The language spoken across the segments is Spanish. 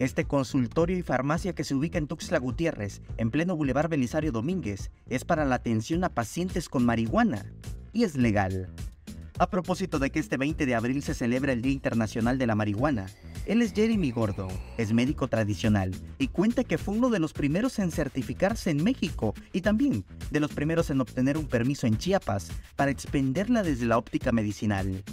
Este consultorio y farmacia que se ubica en Tuxtla Gutiérrez, en pleno Boulevard Belisario Domínguez, es para la atención a pacientes con marihuana y es legal. A propósito de que este 20 de abril se celebra el Día Internacional de la Marihuana, él es Jeremy Gordo, es médico tradicional y cuenta que fue uno de los primeros en certificarse en México y también de los primeros en obtener un permiso en Chiapas para expenderla desde la óptica medicinal.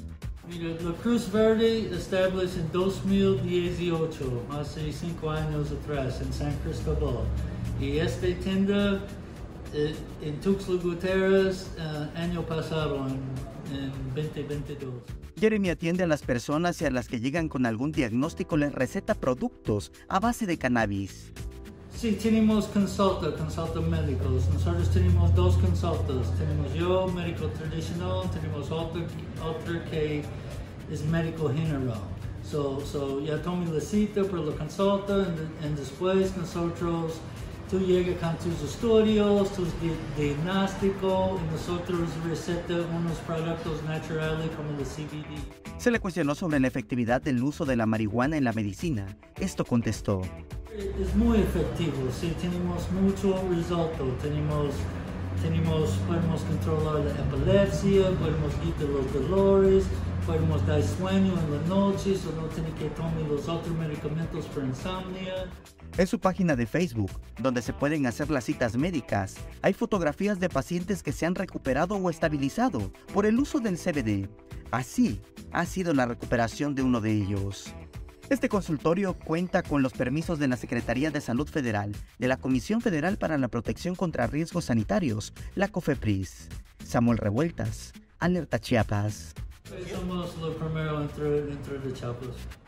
La Cruz Verde established en 2018, hace cinco años atrás, en San Cristóbal. Y esta tienda eh, en Tuxtla Gutiérrez eh, año pasado, en, en 2022. Jeremy atiende a las personas y a las que llegan con algún diagnóstico les receta productos a base de cannabis. Sí, tenemos consulta, consulta médicos. Nosotros tenemos dos consultas. Tenemos yo, médico tradicional, tenemos otro, otro que es médico general. So, so ya tomé la cita para la consulta y después nosotros, tú llegas con tus estudios, tus di diagnósticos y nosotros receta unos productos naturales como el CBD. Se le cuestionó sobre la efectividad del uso de la marihuana en la medicina. Esto contestó. Es muy efectivo, sí, tenemos mucho resultado, tenemos, tenemos, podemos controlar la epilepsia, podemos quitar los dolores, podemos dar sueño en la noche, o no tener que tomar los otros medicamentos para insomnia. En su página de Facebook, donde se pueden hacer las citas médicas, hay fotografías de pacientes que se han recuperado o estabilizado por el uso del CBD. Así ha sido la recuperación de uno de ellos. Este consultorio cuenta con los permisos de la Secretaría de Salud Federal, de la Comisión Federal para la Protección contra Riesgos Sanitarios, la COFEPRIS. Samuel Revueltas, Alerta Chiapas. Somos lo de Chiapas.